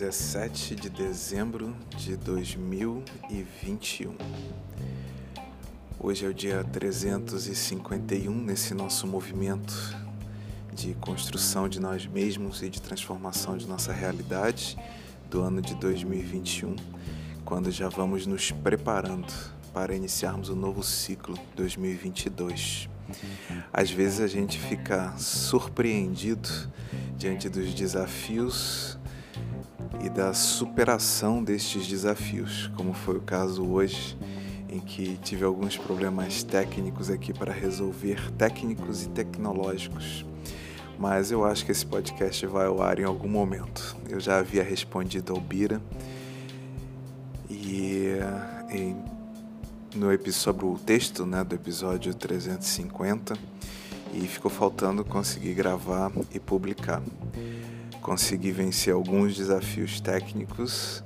17 de dezembro de 2021. Hoje é o dia 351 nesse nosso movimento de construção de nós mesmos e de transformação de nossa realidade do ano de 2021, quando já vamos nos preparando para iniciarmos o novo ciclo 2022. Às vezes a gente fica surpreendido diante dos desafios e da superação destes desafios, como foi o caso hoje, em que tive alguns problemas técnicos aqui para resolver, técnicos e tecnológicos. Mas eu acho que esse podcast vai ao ar em algum momento. Eu já havia respondido ao Bira e no episódio sobre o texto né, do episódio 350 e ficou faltando conseguir gravar e publicar consegui vencer alguns desafios técnicos.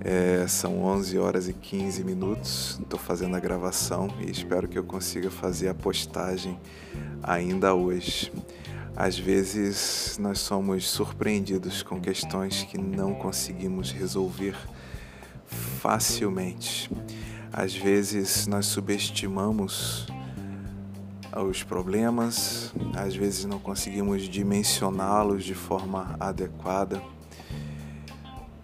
É, são 11 horas e 15 minutos. Estou fazendo a gravação e espero que eu consiga fazer a postagem ainda hoje. Às vezes nós somos surpreendidos com questões que não conseguimos resolver facilmente. Às vezes nós subestimamos os problemas, às vezes não conseguimos dimensioná-los de forma adequada.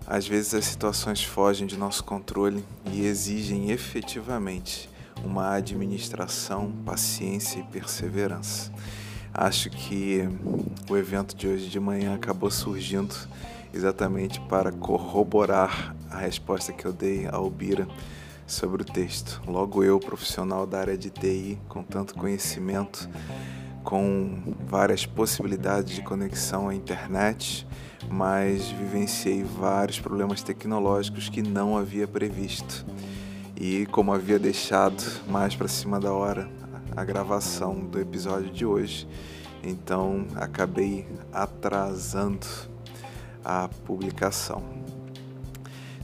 Às vezes as situações fogem de nosso controle e exigem efetivamente uma administração, paciência e perseverança. Acho que o evento de hoje de manhã acabou surgindo exatamente para corroborar a resposta que eu dei ao Bira sobre o texto. Logo eu, profissional da área de TI, com tanto conhecimento, com várias possibilidades de conexão à internet, mas vivenciei vários problemas tecnológicos que não havia previsto. E como havia deixado mais para cima da hora a gravação do episódio de hoje, então acabei atrasando a publicação.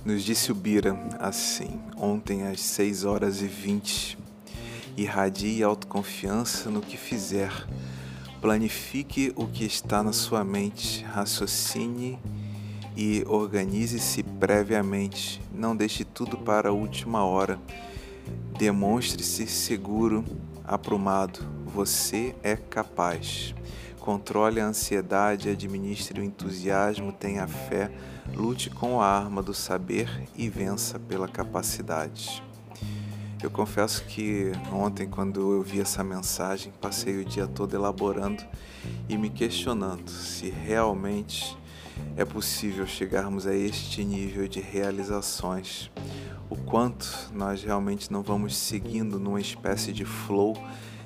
Nos disse o Bira assim, ontem às 6 horas e 20. Irradie autoconfiança no que fizer. Planifique o que está na sua mente, raciocine e organize-se previamente. Não deixe tudo para a última hora. Demonstre-se seguro, aprumado. Você é capaz. Controle a ansiedade, administre o entusiasmo, tenha fé, lute com a arma do saber e vença pela capacidade. Eu confesso que ontem, quando eu vi essa mensagem, passei o dia todo elaborando e me questionando se realmente é possível chegarmos a este nível de realizações, o quanto nós realmente não vamos seguindo numa espécie de flow,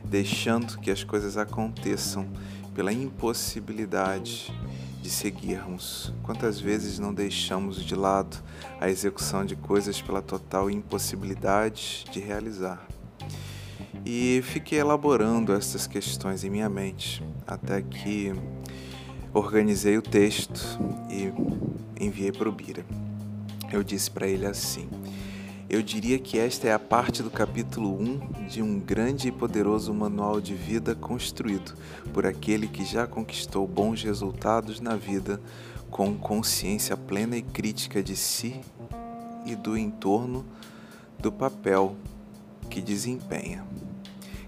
deixando que as coisas aconteçam pela impossibilidade de seguirmos. Quantas vezes não deixamos de lado a execução de coisas pela total impossibilidade de realizar? E fiquei elaborando essas questões em minha mente até que organizei o texto e enviei para o Bira. Eu disse para ele assim: eu diria que esta é a parte do capítulo 1 de um grande e poderoso manual de vida construído por aquele que já conquistou bons resultados na vida com consciência plena e crítica de si e do entorno do papel que desempenha.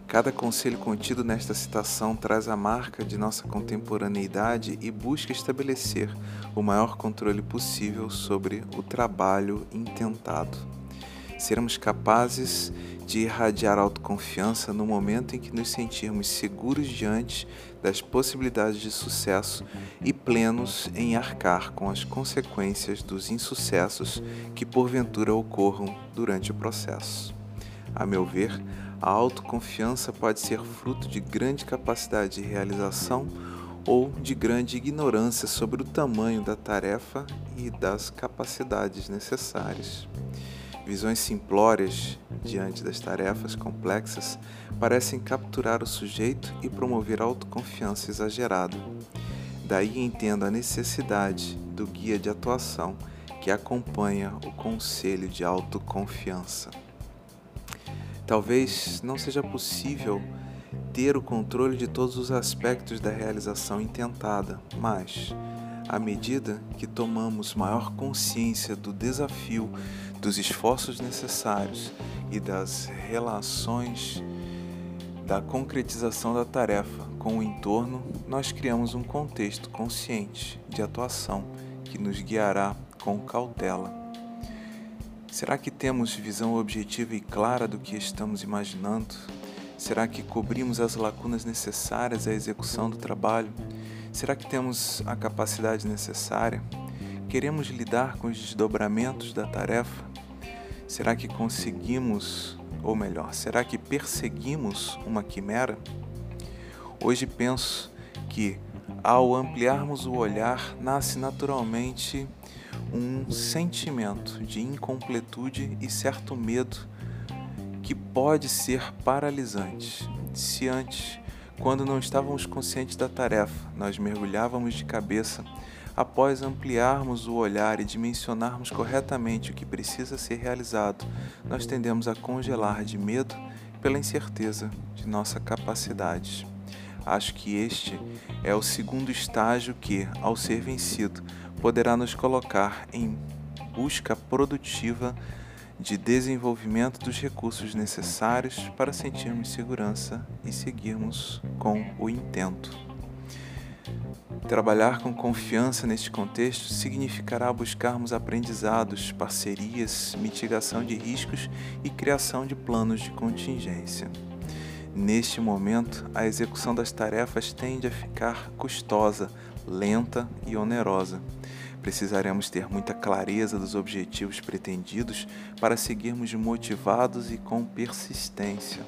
Cada conselho contido nesta citação traz a marca de nossa contemporaneidade e busca estabelecer o maior controle possível sobre o trabalho intentado sermos capazes de irradiar autoconfiança no momento em que nos sentirmos seguros diante das possibilidades de sucesso e plenos em arcar com as consequências dos insucessos que porventura ocorram durante o processo. A meu ver, a autoconfiança pode ser fruto de grande capacidade de realização ou de grande ignorância sobre o tamanho da tarefa e das capacidades necessárias. Visões simplórias diante das tarefas complexas parecem capturar o sujeito e promover autoconfiança exagerada. Daí entendo a necessidade do guia de atuação que acompanha o conselho de autoconfiança. Talvez não seja possível ter o controle de todos os aspectos da realização intentada, mas à medida que tomamos maior consciência do desafio, dos esforços necessários e das relações da concretização da tarefa com o entorno, nós criamos um contexto consciente de atuação que nos guiará com cautela. Será que temos visão objetiva e clara do que estamos imaginando? Será que cobrimos as lacunas necessárias à execução do trabalho? Será que temos a capacidade necessária? Queremos lidar com os desdobramentos da tarefa? Será que conseguimos, ou melhor, será que perseguimos uma quimera? Hoje penso que, ao ampliarmos o olhar, nasce naturalmente um sentimento de incompletude e certo medo que pode ser paralisante. Se antes quando não estávamos conscientes da tarefa, nós mergulhávamos de cabeça após ampliarmos o olhar e dimensionarmos corretamente o que precisa ser realizado, nós tendemos a congelar de medo pela incerteza de nossa capacidade. Acho que este é o segundo estágio que, ao ser vencido, poderá nos colocar em busca produtiva de desenvolvimento dos recursos necessários para sentirmos segurança e seguirmos com o intento. Trabalhar com confiança neste contexto significará buscarmos aprendizados, parcerias, mitigação de riscos e criação de planos de contingência. Neste momento, a execução das tarefas tende a ficar custosa, lenta e onerosa. Precisaremos ter muita clareza dos objetivos pretendidos para seguirmos motivados e com persistência.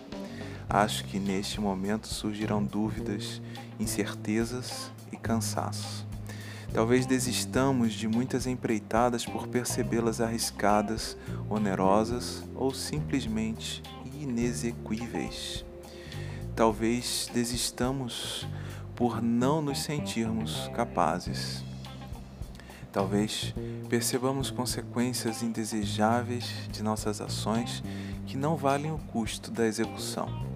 Acho que neste momento surgirão dúvidas, incertezas e cansaço. Talvez desistamos de muitas empreitadas por percebê-las arriscadas, onerosas ou simplesmente inexequíveis. Talvez desistamos por não nos sentirmos capazes. Talvez percebamos consequências indesejáveis de nossas ações que não valem o custo da execução.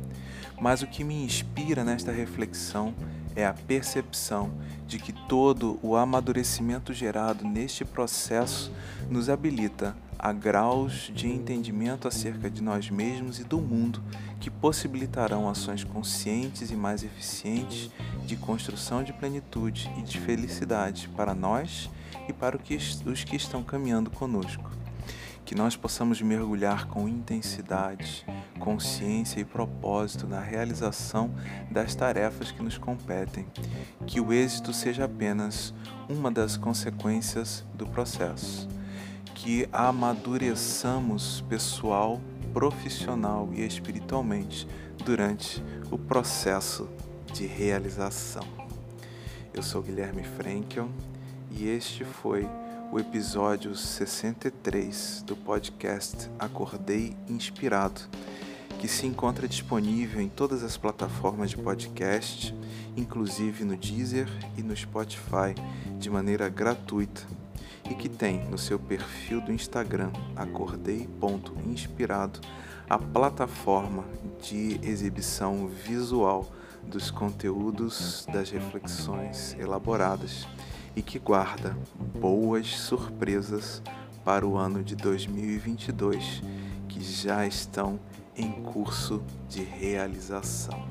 Mas o que me inspira nesta reflexão é a percepção de que todo o amadurecimento gerado neste processo nos habilita a graus de entendimento acerca de nós mesmos e do mundo que possibilitarão ações conscientes e mais eficientes de construção de plenitude e de felicidade para nós e para os que estão caminhando conosco. Que nós possamos mergulhar com intensidade, consciência e propósito na realização das tarefas que nos competem. Que o êxito seja apenas uma das consequências do processo. Que amadureçamos pessoal, profissional e espiritualmente durante o processo de realização. Eu sou Guilherme Frankel e este foi o episódio 63 do podcast Acordei Inspirado, que se encontra disponível em todas as plataformas de podcast, inclusive no Deezer e no Spotify, de maneira gratuita, e que tem no seu perfil do Instagram acordei.inspirado a plataforma de exibição visual dos conteúdos das reflexões elaboradas e que guarda boas surpresas para o ano de 2022 que já estão em curso de realização.